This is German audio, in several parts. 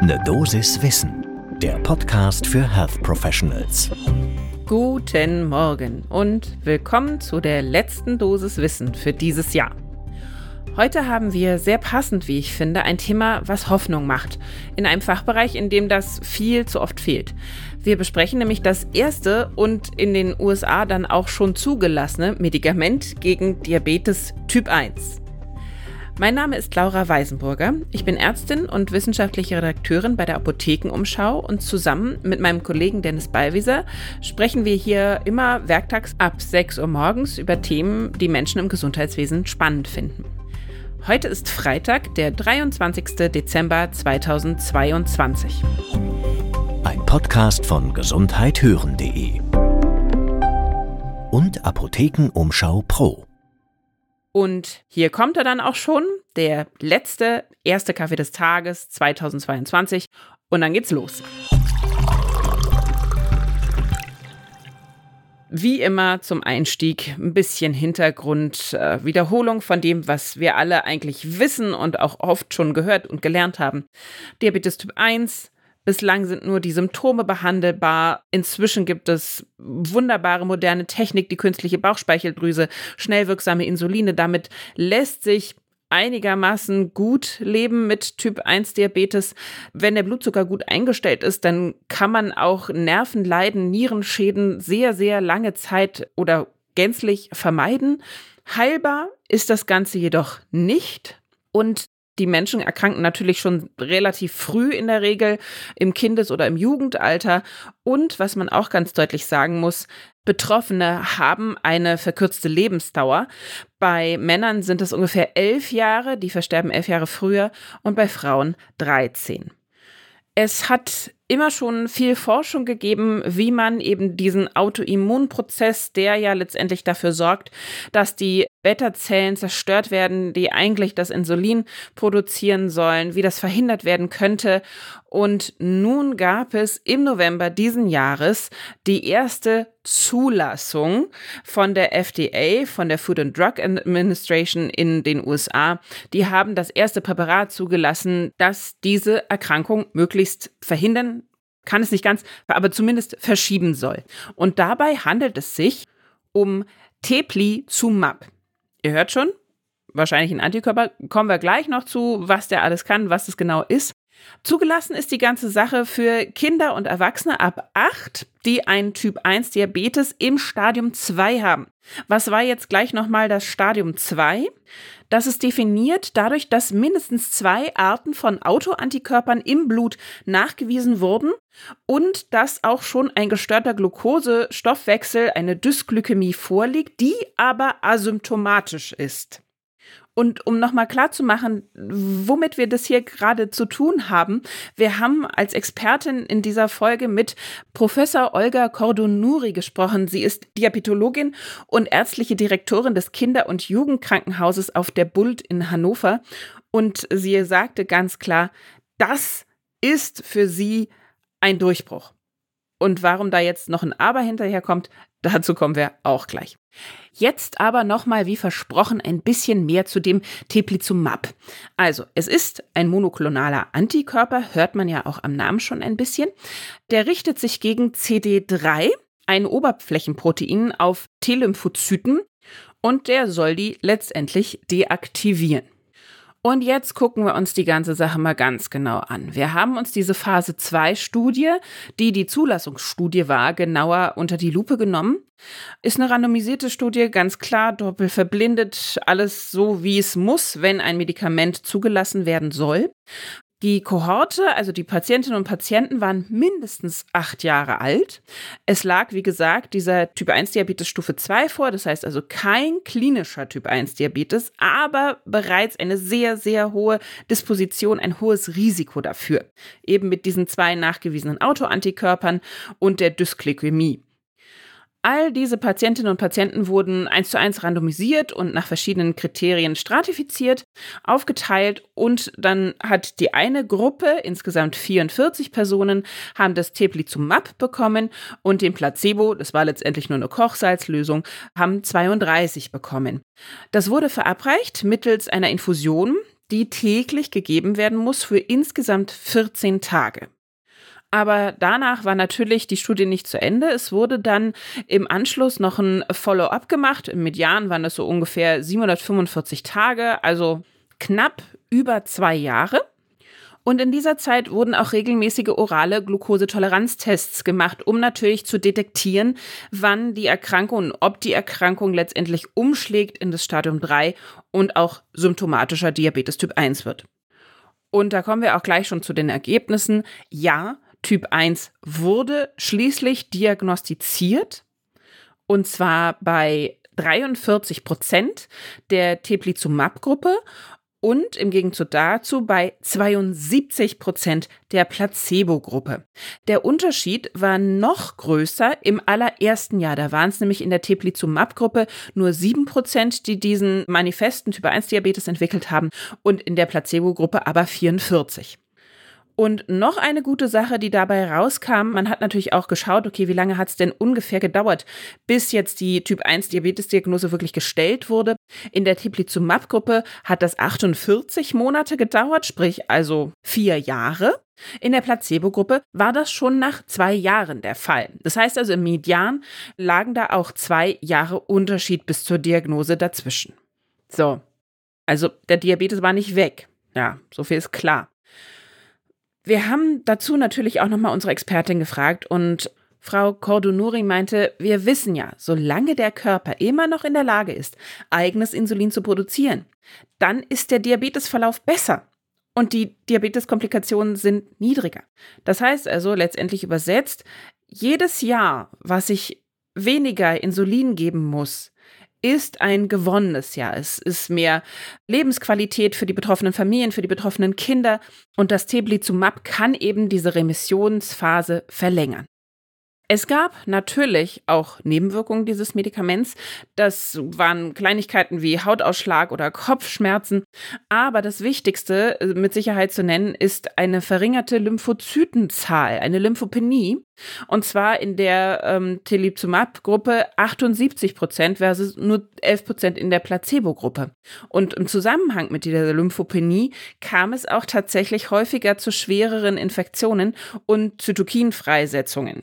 Ne Dosis Wissen, der Podcast für Health Professionals. Guten Morgen und willkommen zu der letzten Dosis Wissen für dieses Jahr. Heute haben wir sehr passend, wie ich finde, ein Thema, was Hoffnung macht, in einem Fachbereich, in dem das viel zu oft fehlt. Wir besprechen nämlich das erste und in den USA dann auch schon zugelassene Medikament gegen Diabetes Typ 1. Mein Name ist Laura Weisenburger. Ich bin Ärztin und wissenschaftliche Redakteurin bei der Apothekenumschau und zusammen mit meinem Kollegen Dennis Ballwieser sprechen wir hier immer werktags ab 6 Uhr morgens über Themen, die Menschen im Gesundheitswesen spannend finden. Heute ist Freitag, der 23. Dezember 2022. Ein Podcast von gesundheithören.de und Apothekenumschau Pro. Und hier kommt er dann auch schon, der letzte erste Kaffee des Tages 2022. Und dann geht's los. Wie immer zum Einstieg ein bisschen Hintergrund, äh, Wiederholung von dem, was wir alle eigentlich wissen und auch oft schon gehört und gelernt haben. Diabetes Typ 1, Bislang sind nur die Symptome behandelbar. Inzwischen gibt es wunderbare moderne Technik, die künstliche Bauchspeicheldrüse, schnell wirksame Insuline. Damit lässt sich einigermaßen gut leben mit Typ 1 Diabetes. Wenn der Blutzucker gut eingestellt ist, dann kann man auch Nervenleiden, Nierenschäden sehr, sehr lange Zeit oder gänzlich vermeiden. Heilbar ist das Ganze jedoch nicht. Und die Menschen erkranken natürlich schon relativ früh in der Regel im Kindes- oder im Jugendalter. Und was man auch ganz deutlich sagen muss, Betroffene haben eine verkürzte Lebensdauer. Bei Männern sind es ungefähr elf Jahre, die versterben elf Jahre früher, und bei Frauen 13. Es hat immer schon viel Forschung gegeben, wie man eben diesen Autoimmunprozess, der ja letztendlich dafür sorgt, dass die Beta-Zellen zerstört werden, die eigentlich das Insulin produzieren sollen, wie das verhindert werden könnte. Und nun gab es im November diesen Jahres die erste Zulassung von der FDA, von der Food and Drug Administration in den USA. Die haben das erste Präparat zugelassen, das diese Erkrankung möglichst verhindern kann es nicht ganz, aber zumindest verschieben soll. Und dabei handelt es sich um Teplizumab. Ihr hört schon, wahrscheinlich ein Antikörper. Kommen wir gleich noch zu, was der alles kann, was es genau ist. Zugelassen ist die ganze Sache für Kinder und Erwachsene ab 8, die einen Typ 1 Diabetes im Stadium 2 haben. Was war jetzt gleich nochmal das Stadium 2? Das ist definiert dadurch, dass mindestens zwei Arten von Autoantikörpern im Blut nachgewiesen wurden und dass auch schon ein gestörter Glukosestoffwechsel, eine Dysglykämie vorliegt, die aber asymptomatisch ist. Und um nochmal klarzumachen, womit wir das hier gerade zu tun haben, wir haben als Expertin in dieser Folge mit Professor Olga Cordonuri gesprochen. Sie ist Diabetologin und ärztliche Direktorin des Kinder- und Jugendkrankenhauses auf der Bult in Hannover. Und sie sagte ganz klar, das ist für sie ein Durchbruch. Und warum da jetzt noch ein Aber hinterherkommt, dazu kommen wir auch gleich. Jetzt aber nochmal, wie versprochen, ein bisschen mehr zu dem Teplizumab. Also, es ist ein monoklonaler Antikörper, hört man ja auch am Namen schon ein bisschen. Der richtet sich gegen CD3, ein Oberflächenprotein auf T-Lymphozyten, und der soll die letztendlich deaktivieren. Und jetzt gucken wir uns die ganze Sache mal ganz genau an. Wir haben uns diese Phase 2 Studie, die die Zulassungsstudie war, genauer unter die Lupe genommen. Ist eine randomisierte Studie, ganz klar, doppelt verblindet, alles so wie es muss, wenn ein Medikament zugelassen werden soll. Die Kohorte, also die Patientinnen und Patienten, waren mindestens acht Jahre alt. Es lag, wie gesagt, dieser Typ 1 Diabetes Stufe 2 vor, das heißt also kein klinischer Typ 1 Diabetes, aber bereits eine sehr, sehr hohe Disposition, ein hohes Risiko dafür. Eben mit diesen zwei nachgewiesenen Autoantikörpern und der Dysglykämie. All diese Patientinnen und Patienten wurden eins zu eins randomisiert und nach verschiedenen Kriterien stratifiziert, aufgeteilt und dann hat die eine Gruppe, insgesamt 44 Personen, haben das Teplizumab bekommen und den Placebo, das war letztendlich nur eine Kochsalzlösung, haben 32 bekommen. Das wurde verabreicht mittels einer Infusion die täglich gegeben werden muss für insgesamt 14 Tage. Aber danach war natürlich die Studie nicht zu Ende. Es wurde dann im Anschluss noch ein Follow-up gemacht. Im Median waren das so ungefähr 745 Tage, also knapp über zwei Jahre. Und in dieser Zeit wurden auch regelmäßige orale Glukosetoleranztests gemacht, um natürlich zu detektieren, wann die Erkrankung, ob die Erkrankung letztendlich umschlägt in das Stadium 3 und auch symptomatischer Diabetes Typ 1 wird. Und da kommen wir auch gleich schon zu den Ergebnissen. Ja, Typ 1 wurde schließlich diagnostiziert. Und zwar bei 43 Prozent der Teplizumab-Gruppe und im Gegenzug dazu bei 72 Prozent der Placebo-Gruppe. Der Unterschied war noch größer im allerersten Jahr. Da waren es nämlich in der Teplizumab-Gruppe nur 7 Prozent, die diesen manifesten Typ-1-Diabetes entwickelt haben und in der Placebo-Gruppe aber 44. Und noch eine gute Sache, die dabei rauskam, man hat natürlich auch geschaut, okay, wie lange hat es denn ungefähr gedauert, bis jetzt die Typ-1-Diabetes-Diagnose wirklich gestellt wurde. In der Teplizumab-Gruppe hat das 48 Monate gedauert, sprich also vier Jahre. In der Placebo-Gruppe war das schon nach zwei Jahren der Fall. Das heißt also, im Median lagen da auch zwei Jahre Unterschied bis zur Diagnose dazwischen. So, also der Diabetes war nicht weg. Ja, so viel ist klar. Wir haben dazu natürlich auch nochmal unsere Expertin gefragt und Frau Cordonuri meinte, wir wissen ja, solange der Körper immer noch in der Lage ist, eigenes Insulin zu produzieren, dann ist der Diabetesverlauf besser und die Diabeteskomplikationen sind niedriger. Das heißt also letztendlich übersetzt, jedes Jahr, was ich weniger Insulin geben muss, ist ein gewonnenes Jahr. Es ist mehr Lebensqualität für die betroffenen Familien, für die betroffenen Kinder und das Teblizumab kann eben diese Remissionsphase verlängern. Es gab natürlich auch Nebenwirkungen dieses Medikaments. Das waren Kleinigkeiten wie Hautausschlag oder Kopfschmerzen. Aber das Wichtigste äh, mit Sicherheit zu nennen ist eine verringerte Lymphozytenzahl, eine Lymphopenie. Und zwar in der ähm, Telizumab-Gruppe 78 Prozent versus nur 11 Prozent in der Placebo-Gruppe. Und im Zusammenhang mit dieser Lymphopenie kam es auch tatsächlich häufiger zu schwereren Infektionen und Zytokinfreisetzungen.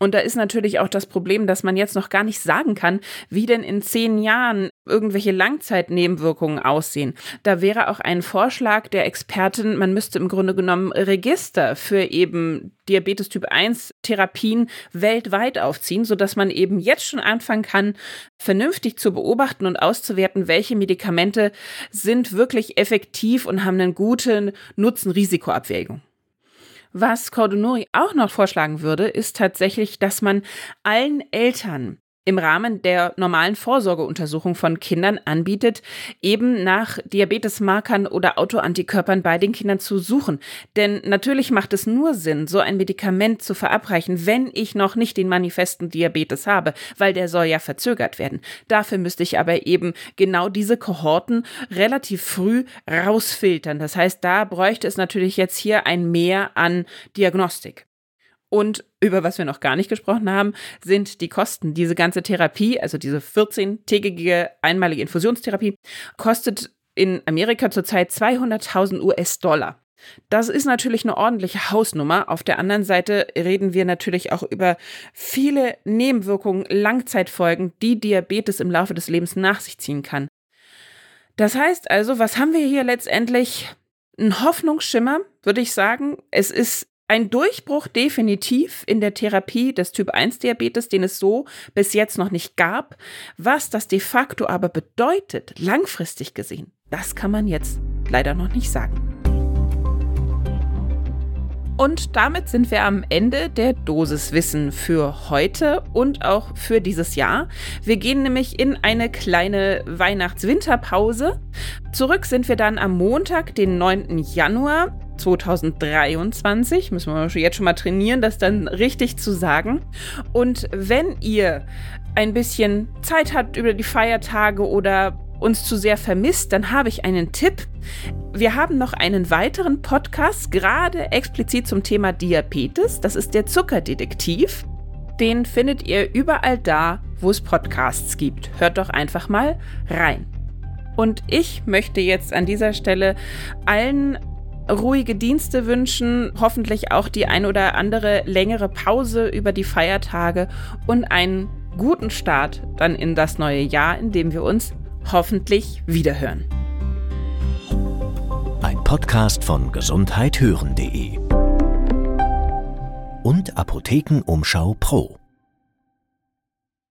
Und da ist natürlich auch das Problem, dass man jetzt noch gar nicht sagen kann, wie denn in zehn Jahren irgendwelche Langzeitnebenwirkungen aussehen. Da wäre auch ein Vorschlag der Expertin, man müsste im Grunde genommen Register für eben Diabetes Typ 1 Therapien weltweit aufziehen, sodass man eben jetzt schon anfangen kann, vernünftig zu beobachten und auszuwerten, welche Medikamente sind wirklich effektiv und haben eine gute Nutzen-Risikoabwägung. Was Cordonori auch noch vorschlagen würde, ist tatsächlich, dass man allen Eltern im Rahmen der normalen Vorsorgeuntersuchung von Kindern anbietet, eben nach Diabetesmarkern oder Autoantikörpern bei den Kindern zu suchen. Denn natürlich macht es nur Sinn, so ein Medikament zu verabreichen, wenn ich noch nicht den manifesten Diabetes habe, weil der soll ja verzögert werden. Dafür müsste ich aber eben genau diese Kohorten relativ früh rausfiltern. Das heißt, da bräuchte es natürlich jetzt hier ein Mehr an Diagnostik. Und über was wir noch gar nicht gesprochen haben, sind die Kosten. Diese ganze Therapie, also diese 14-tägige einmalige Infusionstherapie, kostet in Amerika zurzeit 200.000 US-Dollar. Das ist natürlich eine ordentliche Hausnummer. Auf der anderen Seite reden wir natürlich auch über viele Nebenwirkungen, Langzeitfolgen, die Diabetes im Laufe des Lebens nach sich ziehen kann. Das heißt also, was haben wir hier letztendlich? Ein Hoffnungsschimmer, würde ich sagen. Es ist ein Durchbruch definitiv in der Therapie des Typ-1-Diabetes, den es so bis jetzt noch nicht gab. Was das de facto aber bedeutet, langfristig gesehen, das kann man jetzt leider noch nicht sagen. Und damit sind wir am Ende der Dosiswissen für heute und auch für dieses Jahr. Wir gehen nämlich in eine kleine Weihnachts-Winterpause. Zurück sind wir dann am Montag, den 9. Januar. 2023. Müssen wir jetzt schon mal trainieren, das dann richtig zu sagen. Und wenn ihr ein bisschen Zeit habt über die Feiertage oder uns zu sehr vermisst, dann habe ich einen Tipp. Wir haben noch einen weiteren Podcast, gerade explizit zum Thema Diabetes. Das ist der Zuckerdetektiv. Den findet ihr überall da, wo es Podcasts gibt. Hört doch einfach mal rein. Und ich möchte jetzt an dieser Stelle allen ruhige Dienste wünschen, hoffentlich auch die ein oder andere längere Pause über die Feiertage und einen guten Start dann in das neue Jahr, in dem wir uns hoffentlich wiederhören. Ein Podcast von gesundheithören.de und Apothekenumschau Pro.